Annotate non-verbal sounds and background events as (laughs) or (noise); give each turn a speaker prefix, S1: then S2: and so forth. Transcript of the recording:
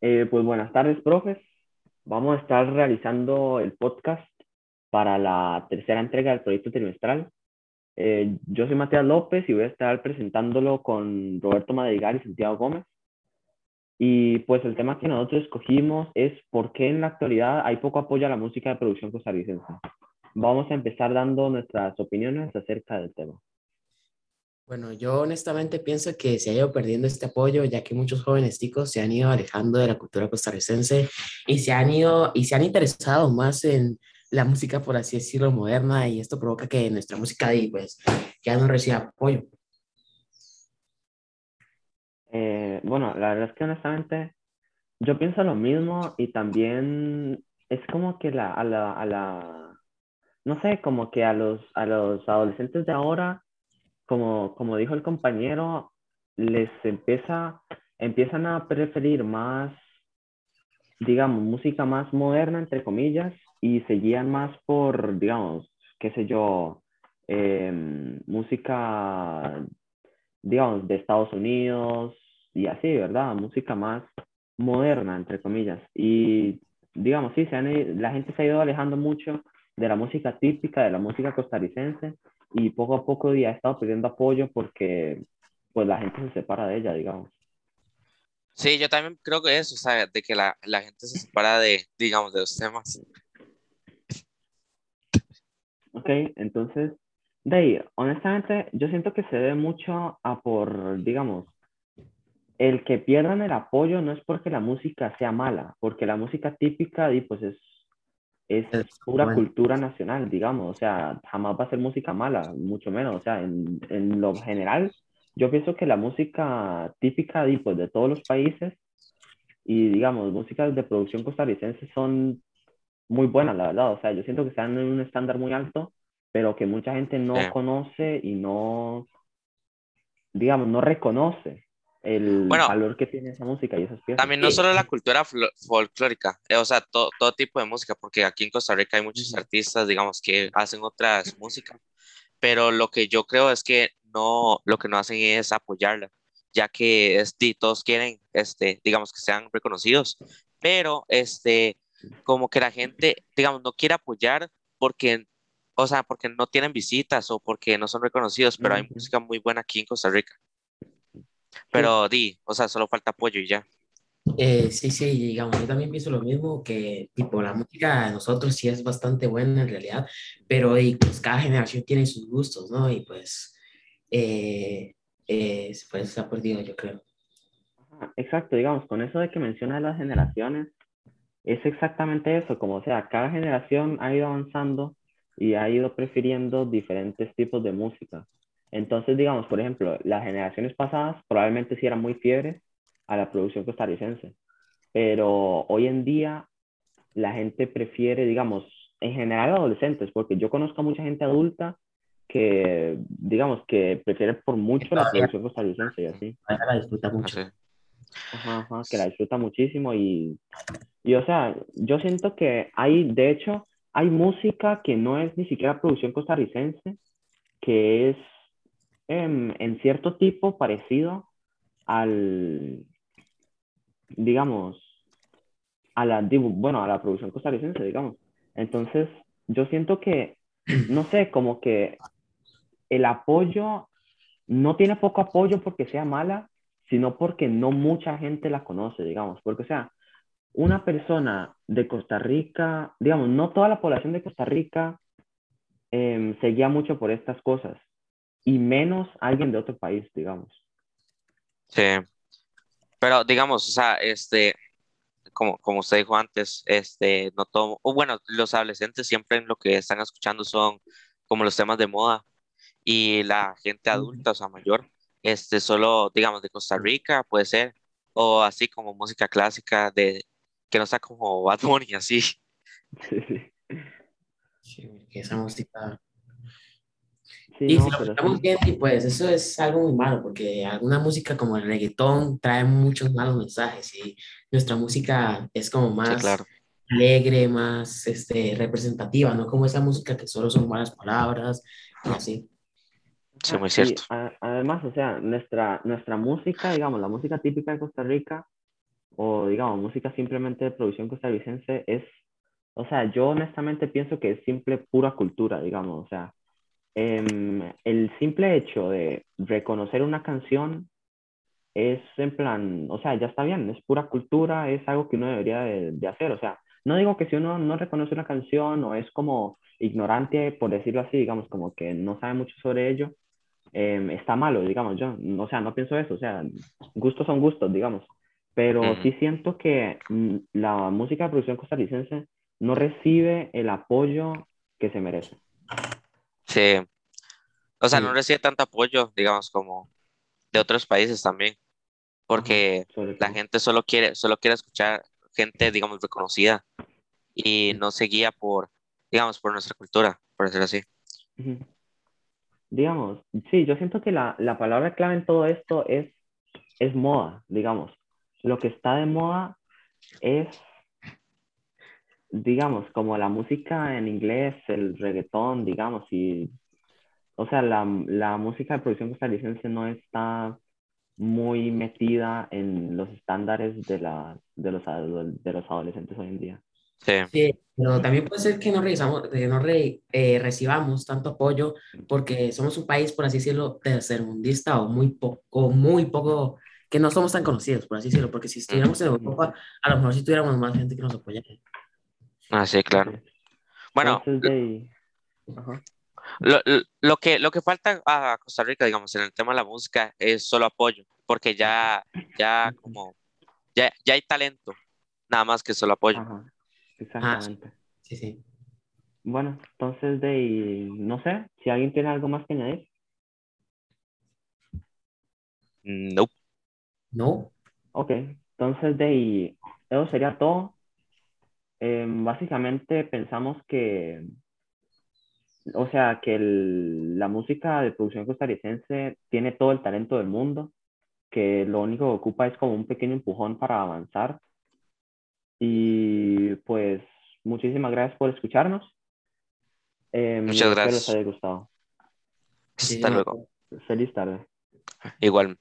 S1: Eh, pues buenas tardes, profes. Vamos a estar realizando el podcast para la tercera entrega del proyecto trimestral. Eh, yo soy Matías López y voy a estar presentándolo con Roberto Madrigal y Santiago Gómez. Y pues el tema que nosotros escogimos es por qué en la actualidad hay poco apoyo a la música de producción costarricense. Vamos a empezar dando nuestras opiniones acerca del tema.
S2: Bueno, yo honestamente pienso que se ha ido perdiendo este apoyo, ya que muchos jóvenes ticos se han ido alejando de la cultura costarricense y se han ido y se han interesado más en la música, por así decirlo, moderna, y esto provoca que nuestra música pues, ya no reciba apoyo.
S1: Eh, bueno, la verdad es que honestamente yo pienso lo mismo y también es como que la, a la, a la, no sé, como que a los, a los adolescentes de ahora como, como dijo el compañero, les empieza, empiezan a preferir más, digamos, música más moderna, entre comillas, y se guían más por, digamos, qué sé yo, em, música, digamos, de Estados Unidos y así, ¿verdad? Música más moderna, entre comillas. Y, digamos, sí, se la gente se ha ido alejando mucho de la música típica, de la música costarricense, y poco a poco ya ha estado pidiendo apoyo porque pues la gente se separa de ella, digamos.
S3: Sí, yo también creo que eso, o sea, de que la, la gente se separa de, digamos, de los temas.
S1: Ok, entonces, de ahí, honestamente, yo siento que se debe mucho a por, digamos, el que pierdan el apoyo no es porque la música sea mala, porque la música típica, y pues es es, pura cultura nacional, digamos, o sea, jamás va a ser música mala, mucho menos, o sea, en, en lo general, yo pienso que la música típica pues, de todos los países y, digamos, músicas de producción costarricense son muy buenas, la verdad, o sea, yo siento que están en un estándar muy alto, pero que mucha gente no conoce y no, digamos, no reconoce el valor que tiene esa música y esas piezas.
S3: También no solo la cultura folclórica, eh, o sea, todo tipo de música, porque aquí en Costa Rica hay muchos artistas, digamos, que hacen otras músicas, pero lo que yo creo es que no, lo que no hacen es apoyarla, ya que este, todos quieren, este, digamos, que sean reconocidos, pero este, como que la gente, digamos, no quiere apoyar porque, o sea, porque no tienen visitas o porque no son reconocidos, pero hay música muy buena aquí en Costa Rica. Pero di, o sea, solo falta apoyo y ya.
S2: Eh, sí, sí, digamos, yo también pienso lo mismo, que tipo la música de nosotros sí es bastante buena en realidad, pero y, pues cada generación tiene sus gustos, ¿no? Y pues, eh, eh, pues se ha perdido, yo creo.
S1: Exacto, digamos, con eso de que mencionas las generaciones, es exactamente eso, como o sea, cada generación ha ido avanzando y ha ido prefiriendo diferentes tipos de música. Entonces, digamos, por ejemplo, las generaciones pasadas probablemente sí eran muy fiebres a la producción costarricense, pero hoy en día la gente prefiere, digamos, en general adolescentes, porque yo conozco a mucha gente adulta que, digamos, que prefiere por mucho la producción costarricense y así.
S2: La disfruta mucho.
S1: Ajá, ajá, que la disfruta muchísimo y, y, o sea, yo siento que hay, de hecho, hay música que no es ni siquiera producción costarricense, que es en, cierto tipo parecido al, digamos, a la, bueno, a la producción costarricense, digamos. Entonces, yo siento que, no sé, como que el apoyo no tiene poco apoyo porque sea mala, sino porque no mucha gente la conoce, digamos. Porque, o sea, una persona de Costa Rica, digamos, no toda la población de Costa Rica eh, se guía mucho por estas cosas y menos alguien de otro país, digamos.
S3: Sí, pero digamos, o sea, este, como, como usted dijo antes, este, no todo, o bueno, los adolescentes siempre en lo que están escuchando son como los temas de moda y la gente adulta, o sea, mayor, este, solo, digamos, de Costa Rica puede ser, o así como música clásica de, que no sea como Bad Bunny, así. (laughs)
S2: Sí, sí. Sí, esa música y si lo escuchamos bien, pues eso es algo muy malo, porque alguna música como el reggaetón trae muchos malos mensajes y nuestra música es como más alegre, más este, representativa, no como esa música que solo son malas palabras y así.
S3: Sí, muy
S1: Ah, sí,
S3: cierto.
S1: a- además, o sea, nuestra, nuestra música, digamos, la música típica de Costa Rica, o digamos, música simplemente de producción costarricense, es, o sea, yo honestamente pienso que es simple pura cultura, digamos, o sea, em, el simple hecho de reconocer una canción es en plan, o sea, ya está bien, es pura cultura, es algo que uno debería de, de hacer, o sea, no digo que si uno no reconoce una canción o es como ignorante, por decirlo así, digamos, como que no sabe mucho sobre ello, em, está malo, digamos, yo, o sea, no pienso eso, o sea, gustos son gustos, digamos, pero
S3: Ujú.
S1: sí siento que la música de producción costarricense no recibe el apoyo que se merece.
S3: Sí. O sea, no recibe tanto apoyo, digamos, como de otros países también, porque la gente solo quiere, solo quiere escuchar gente, digamos, reconocida y no se guía por, digamos, por nuestra cultura, por decirlo así.
S1: Digamos, sí, yo siento que la, la palabra clave en todo esto es, es moda, digamos. Lo que está de moda es, digamos, como la música en inglés, el reggaetón, digamos, y, o sea, la, la música de producción costarricense no está muy metida en los estándares de, la, de, los, de los adolescentes hoy en día.
S3: Sí,
S2: Sí, pero también puede ser que no, revisamos, que no re- eh, recibamos tanto apoyo porque somos un país, por así decirlo, tercermundista o muy poco, muy poco, que no somos tan conocidos, por así decirlo, porque si estuviéramos en Europa, a lo mejor si tuviéramos más gente que nos apoyara.
S3: Ah, sí, claro. Bueno,
S1: de... Ajá.
S3: lo, lo- lo que, lo que falta a Costa Rica, digamos, en el tema de la música es solo apoyo, porque ya, ya como, ya, ya hay talento, nada más que solo apoyo.
S1: Ajá, exactamente.
S2: Sí, sí.
S1: Bueno, entonces de, no sé, si alguien tiene algo más que añadir.
S3: No,
S2: ¿No?
S1: Ok, entonces de eso sería todo. Em, básicamente pensamos que, o sea, que el- la música de producción costarricense tiene todo el talento del mundo, que lo único que ocupa es como un pequeño empujón para avanzar. Y pues muchísimas gracias por escucharnos. Em,
S3: Muchas
S1: espero les
S3: gracias.
S1: haya gustado.
S3: hasta luego.
S1: Feliz tarde.
S3: Igual.